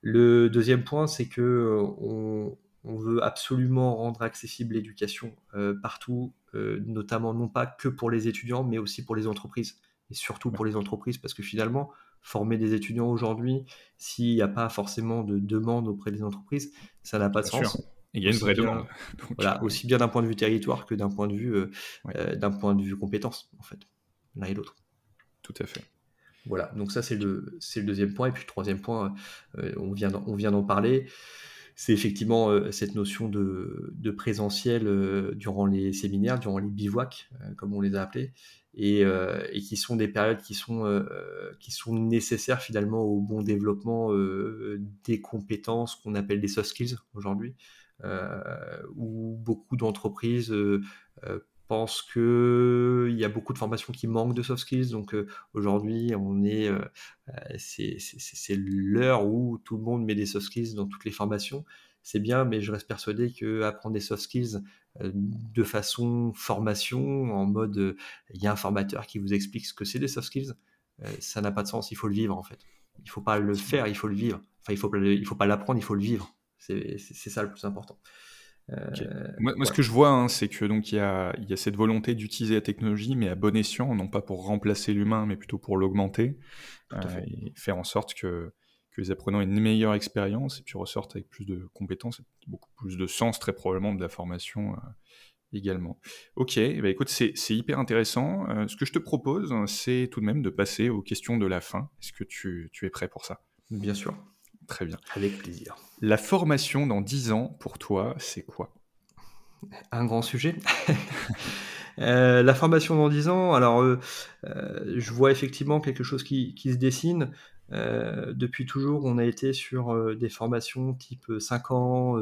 Le deuxième point, c'est que euh, on, veut absolument rendre accessible l'éducation partout, notamment non pas que pour les étudiants, mais aussi pour les entreprises. Et surtout pour les entreprises, parce que finalement, former des étudiants aujourd'hui, s'il n'y a pas forcément de demande auprès des entreprises, ça n'a pas de sens il y a une vraie demande. [LAUGHS] voilà, euh, aussi bien d'un point de vue territoire que d'un point de vue, euh, euh, d'un point de vue compétence, en fait, l'un et l'autre. Tout à fait. Voilà, donc ça c'est le, deuxième point. Et puis le troisième point, on vient d'en parler, c'est effectivement cette notion de, de présentiel durant les séminaires, durant les bivouacs, comme on les a appelés, et, et, qui sont des périodes qui sont, qui sont nécessaires finalement au bon développement des compétences qu'on appelle des soft skills aujourd'hui. Euh, où beaucoup d'entreprises euh, euh, pensent qu'il y a beaucoup de formations qui manquent de soft skills. Donc aujourd'hui, on est, c'est l'heure où tout le monde met des soft skills dans toutes les formations. C'est bien, mais je reste persuadé que apprendre des soft skills de façon formation, en mode il y a un formateur qui vous explique ce que c'est des soft skills, ça n'a pas de sens. Il faut le vivre en fait. Il faut pas le faire, il faut le vivre. Enfin, il faut, il faut pas l'apprendre, il faut le vivre. C'est ça le plus important. Euh, moi, ce que je vois, hein, c'est que donc il y a, y a, cette volonté d'utiliser la technologie, mais à bon escient, non pas pour remplacer l'humain, mais plutôt pour l'augmenter, euh, et faire en sorte que, que les apprenants aient une meilleure expérience et puis ressortent avec plus de compétences, et beaucoup plus de sens, très probablement de la formation euh, également. Ok, ben, écoute, c'est hyper intéressant. ce que je te propose, c'est tout de même de passer aux questions de la fin. Est-ce que tu, tu es prêt pour ça? Bien sûr. Très bien. Avec plaisir. La formation dans 10 ans, pour toi, c'est quoi? Un grand sujet. [LAUGHS] Euh, la formation dans 10 ans, alors euh, euh, je vois effectivement quelque chose qui, se dessine. depuis toujours, on a été sur des formations type 5 ans,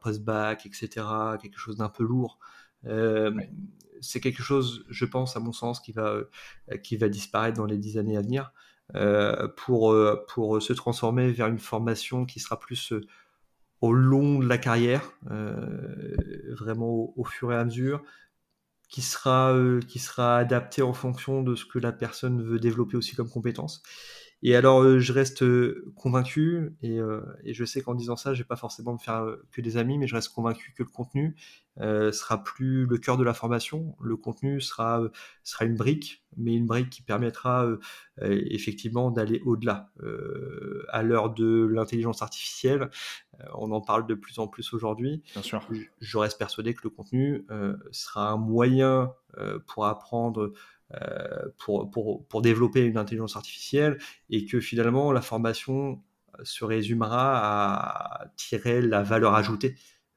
post-bac, etc., quelque chose d'un peu lourd. C'est quelque chose, je pense, à mon sens, qui va, qui va disparaître dans les 10 années à venir. Euh, pour, euh, pour se transformer vers une formation qui sera plus euh, au long de la carrière, vraiment au, fur et à mesure, qui sera, qui sera adapté en fonction de ce que la personne veut développer aussi comme compétence. Et alors, je reste convaincu, et, et, je sais qu'en disant ça, je vais pas forcément me faire que des amis, mais je reste convaincu que le contenu euh, sera plus le cœur de la formation. Le contenu sera, sera une brique, mais une brique qui permettra euh, euh, effectivement d'aller au-delà. à l'heure de l'intelligence artificielle, on en parle de plus en plus aujourd'hui. Bien sûr. Je, reste persuadé que le contenu sera un moyen pour apprendre. Pour, pour, pour développer une intelligence artificielle et que finalement la formation se résumera à tirer la valeur ajoutée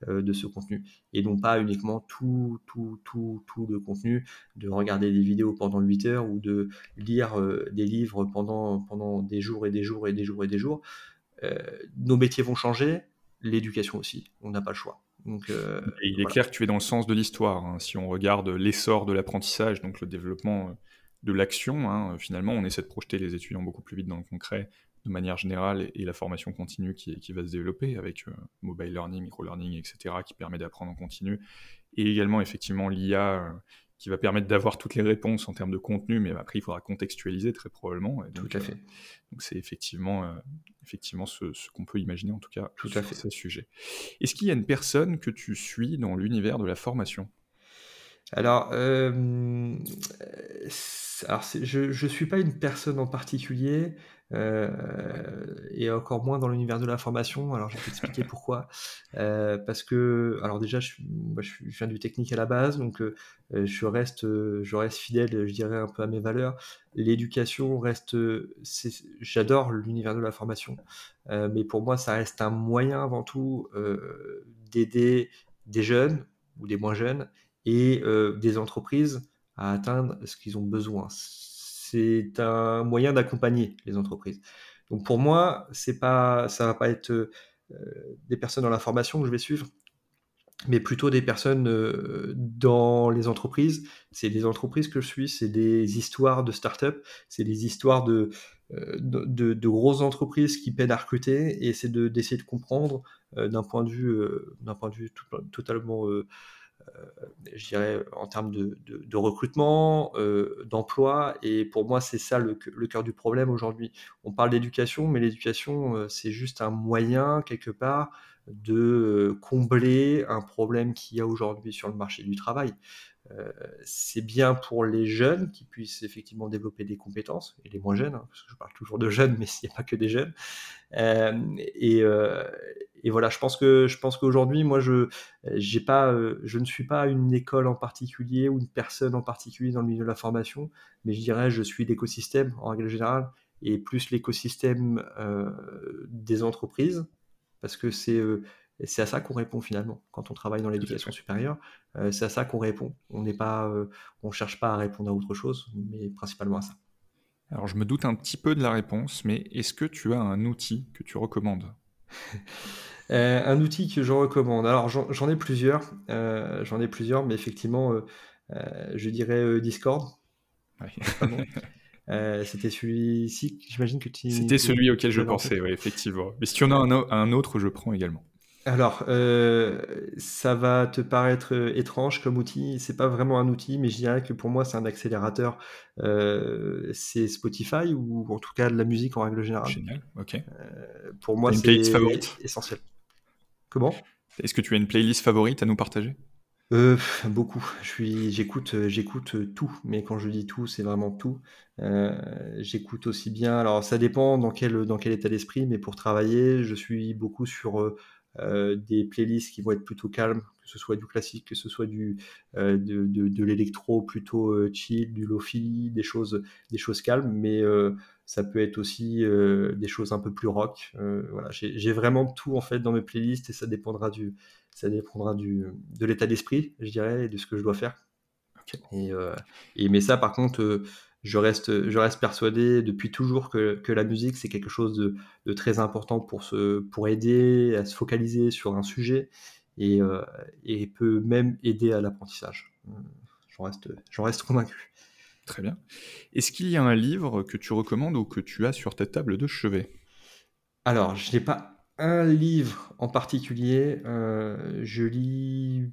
de ce contenu et non pas uniquement tout, tout, tout, tout le contenu, de regarder des vidéos pendant 8 heures ou de lire des livres pendant, pendant des jours et des jours et des jours et des jours. nos métiers vont changer, l'éducation aussi, on n'a pas le choix. Donc, il est clair que tu es dans le sens de l'histoire. Hein. Si on regarde l'essor de l'apprentissage, donc le développement de l'action, hein, finalement, on essaie de projeter les étudiants beaucoup plus vite dans le concret de manière générale et, la formation continue qui, qui, va se développer avec euh, mobile learning, micro-learning, etc., qui permet d'apprendre en continu. Et également, effectivement, l'IA euh, qui va permettre d'avoir toutes les réponses en termes de contenu, mais après, il faudra contextualiser très probablement. tout à fait. Euh, donc, c'est effectivement, effectivement ce, qu'on peut imaginer, en tout cas, tout à fait. ce sujet. Est-ce qu'il y a une personne que tu suis dans l'univers de la formation? Alors, euh, alors je ne suis pas une personne en particulier, euh, et encore moins dans l'univers de la formation. Alors, je vais t'expliquer [LAUGHS] pourquoi. Euh, parce que, alors déjà, je, moi, je, viens du technique à la base, donc je, reste, je reste fidèle, je dirais, un peu à mes valeurs. L'éducation reste... J'adore l'univers de la formation, mais pour moi, ça reste un moyen avant tout d'aider des jeunes ou des moins jeunes et euh, des entreprises à atteindre ce qu'ils ont besoin. C'est un moyen d'accompagner les entreprises. Donc pour moi, c'est pas, ça va pas être euh, des personnes dans la formation que je vais suivre, mais plutôt des personnes euh, dans les entreprises. C'est des entreprises que je suis, c'est des histoires de start-up, c'est des histoires de, de, de, grosses entreprises qui peinent à recruter, et c'est d'essayer de, comprendre d'un point de vue, d'un point de vue totalement euh, je dirais, en termes de, recrutement, euh, d'emploi. Et pour moi, c'est ça le, cœur du problème aujourd'hui. On parle d'éducation, mais l'éducation, euh, c'est juste un moyen, quelque part, de combler un problème qu'il y a aujourd'hui sur le marché du travail. c'est bien pour les jeunes qui puissent effectivement développer des compétences, et les moins jeunes, hein, parce que je parle toujours de jeunes, mais il n'y a pas que des jeunes. et, voilà, je pense que je pense qu'aujourd'hui, moi, je je ne suis pas une école en particulier ou une personne en particulier dans le milieu de la formation, mais je dirais, je suis l'écosystème en règle générale et plus l'écosystème des entreprises, parce que c'est c'est à ça qu'on répond finalement quand on travaille dans l'éducation supérieure. c'est à ça qu'on répond. On n'est pas, on cherche pas à répondre à autre chose, mais principalement à ça. Alors je me doute un petit peu de la réponse, mais est-ce que tu as un outil que tu recommandes? [LAUGHS] Euh, un outil que je recommande. Alors j'en ai plusieurs, euh, j'en ai plusieurs, mais effectivement, euh, je dirais Discord. [LAUGHS] C'était celui-ci, j'imagine que tu. C'était celui auquel je pensais, oui, effectivement. Mais si tu en as un, autre, je prends également. Alors, ça va te paraître étrange comme outil. C'est pas vraiment un outil, mais je dirais que pour moi, c'est un accélérateur. c'est Spotify ou en tout cas de la musique en règle générale. Génial, ok. pour moi, c'est essentiel. Comment? Est-ce que tu as une playlist favorite à nous partager? Euh, beaucoup. Je suis, j'écoute, euh, j'écoute euh, tout, mais quand je dis tout, c'est vraiment tout. j'écoute aussi bien. Alors, ça dépend dans quel dans quel état d'esprit, mais pour travailler, je suis beaucoup sur des playlists qui vont être plutôt calmes, que ce soit du classique, que ce soit du de, de, l'électro plutôt chill, du lofi, des choses des choses calmes, mais ça peut être aussi des choses un peu plus rock. voilà, j'ai vraiment tout en fait dans mes playlists et ça dépendra du, ça dépendra du, de l'état d'esprit, je dirais, et de ce que je dois faire. Et, et, mais ça, par contre, je reste, je reste persuadé depuis toujours que, que la musique, c'est quelque chose de, de, très important pour, se, pour aider à se focaliser sur un sujet et, et peut même aider à l'apprentissage. J'en reste, reste convaincu. Très bien. Est-ce qu'il y a un livre que tu recommandes ou que tu as sur ta table de chevet? Alors, je n'ai pas un livre en particulier. Euh, je lis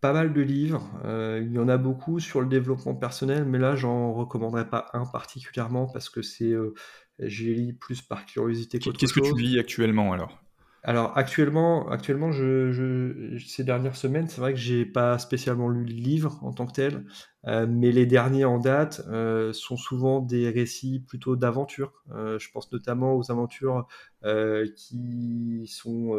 pas mal de livres. Euh, il y en a beaucoup sur le développement personnel, mais là, j'en recommanderais pas un particulièrement parce que c'est, euh, je les lis plus par curiosité qu'autre chose. Qu'est-ce que tu lis actuellement alors? Alors actuellement, actuellement je, ces dernières semaines, c'est vrai que j'ai pas spécialement lu le livre en tant que tel, euh, mais les derniers en date euh, sont souvent des récits plutôt d'aventure. Euh, je pense notamment aux aventures qui sont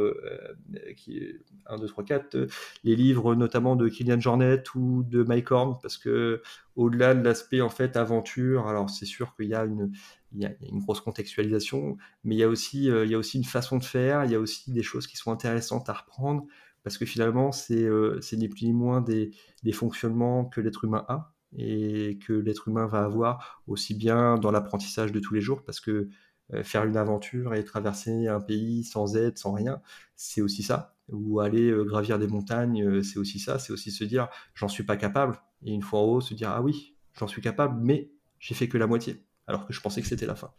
qui, 1, 2, 3, 4, les livres notamment de Kylian Jornet ou de Mike Horn, parce que au-delà de l'aspect en fait aventure, alors c'est sûr qu'il y a une il y, a, une grosse contextualisation, mais il y, a aussi, euh, il y a aussi une façon de faire, il y a aussi des choses qui sont intéressantes à reprendre parce que finalement, c'est euh, ni plus ni moins des, fonctionnements que l'être humain a et que l'être humain va avoir aussi bien dans l'apprentissage de tous les jours, parce que euh, faire une aventure et traverser un pays sans aide, sans rien, c'est aussi ça. Ou aller gravir des montagnes, c'est aussi ça. C'est aussi se dire, j'en suis pas capable. Et une fois en haut, se dire, ah oui, j'en suis capable, mais j'ai fait que la moitié alors que je pensais que c'était la fin.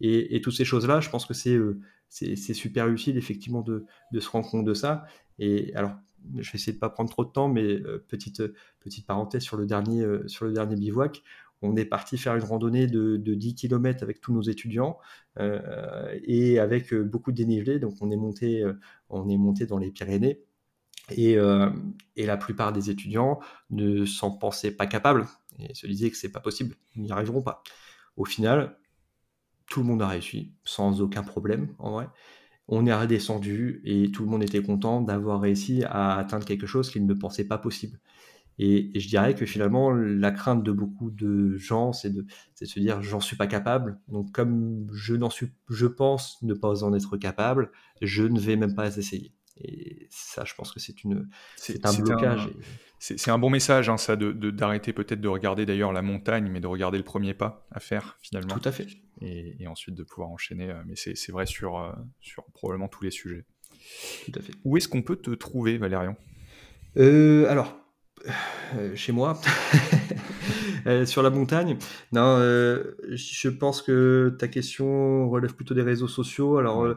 Et, toutes ces choses-là, je pense que c'est c'est super utile effectivement de, de, se rendre compte de ça. Et alors, je vais essayer de pas prendre trop de temps, mais petite petite parenthèse sur le dernier sur le dernier bivouac, on est parti faire une randonnée de, 10 km avec tous nos étudiants et avec beaucoup de dénivelé. Donc on est monté on est monté dans les Pyrénées. Et, et, la plupart des étudiants ne s'en pensaient pas capables et se disaient que c'est pas possible, ils n'y arriveront pas. Au final, tout le monde a réussi, sans aucun problème en vrai. On est redescendu et tout le monde était content d'avoir réussi à atteindre quelque chose qu'il ne pensait pas possible. Et, je dirais que finalement, la crainte de beaucoup de gens, c'est de, de, se dire j'en suis pas capable. Donc comme je n'en suis, je pense ne pas en être capable, je ne vais même pas essayer. Et ça, je pense que c'est une, c'est un blocage. C'est un bon message, hein, ça, d'arrêter de, d'arrêter peut-être de regarder d'ailleurs la montagne, mais de regarder le premier pas à faire finalement. Tout à fait. Et, ensuite de pouvoir enchaîner. Euh, mais c'est vrai sur, euh, sur probablement tous les sujets. Tout à fait. Où est-ce qu'on peut te trouver, Valérian? Euh, Alors, chez moi. [LAUGHS] Euh, sur la montagne. Non, euh, je pense que ta question relève plutôt des réseaux sociaux. Alors, euh,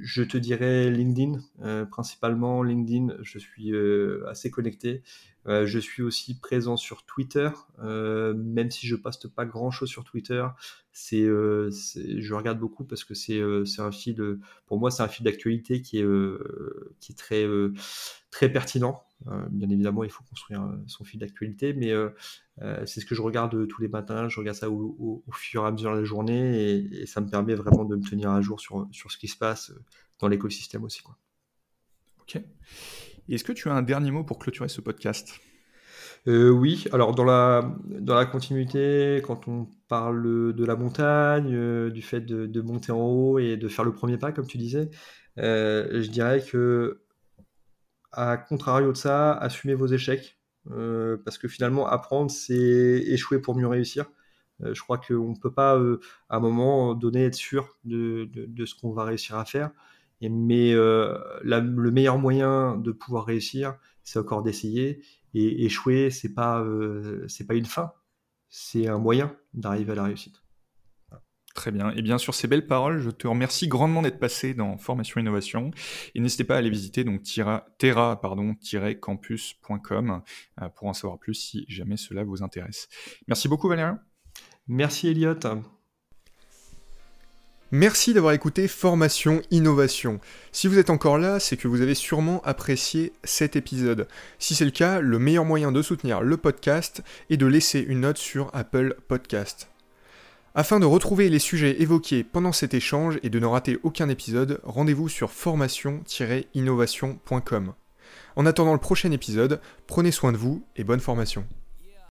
je te dirais LinkedIn, principalement LinkedIn. Je suis assez connecté. je suis aussi présent sur Twitter, même si je poste pas grand chose sur Twitter. C'est, je regarde beaucoup parce que c'est, c'est un fil. Pour moi, c'est un fil d'actualité qui est, qui est très, très pertinent. Bien évidemment, il faut construire son fil d'actualité, mais euh, c'est ce que je regarde tous les matins, je regarde ça au, fur et à mesure de la journée et, ça me permet vraiment de me tenir à jour sur, sur ce qui se passe euh, dans l'écosystème aussi. Quoi. Ok. Est-ce que tu as un dernier mot pour clôturer ce podcast? Euh, oui, alors dans la, dans la continuité, quand on parle de la montagne, du fait de, de, monter en haut et de faire le premier pas, comme tu disais, je dirais que, à contrario de ça, assumez vos échecs. Euh, parce que finalement, apprendre, c'est échouer pour mieux réussir. Euh, je crois qu'on ne peut pas, euh, à un moment donné, être sûr de, ce qu'on va réussir à faire. Et, mais le meilleur moyen de pouvoir réussir, c'est encore d'essayer. Et échouer, pas, c'est pas une fin, c'est un moyen d'arriver à la réussite. Très bien. Et bien sur ces belles paroles, je te remercie grandement d'être passé dans Formation Innovation. Et n'hésitez pas à aller visiter donc terra-campus.com euh, pour en savoir plus si jamais cela vous intéresse. Merci beaucoup Valérien. Merci Elliot. Merci d'avoir écouté Formation Innovation. Si vous êtes encore là, c'est que vous avez sûrement apprécié cet épisode. Si c'est le cas, le meilleur moyen de soutenir le podcast est de laisser une note sur Apple Podcast. Afin de retrouver les sujets évoqués pendant cet échange et de ne rater aucun épisode, rendez-vous sur formation-innovation.com. En attendant le prochain épisode, prenez soin de vous et bonne formation.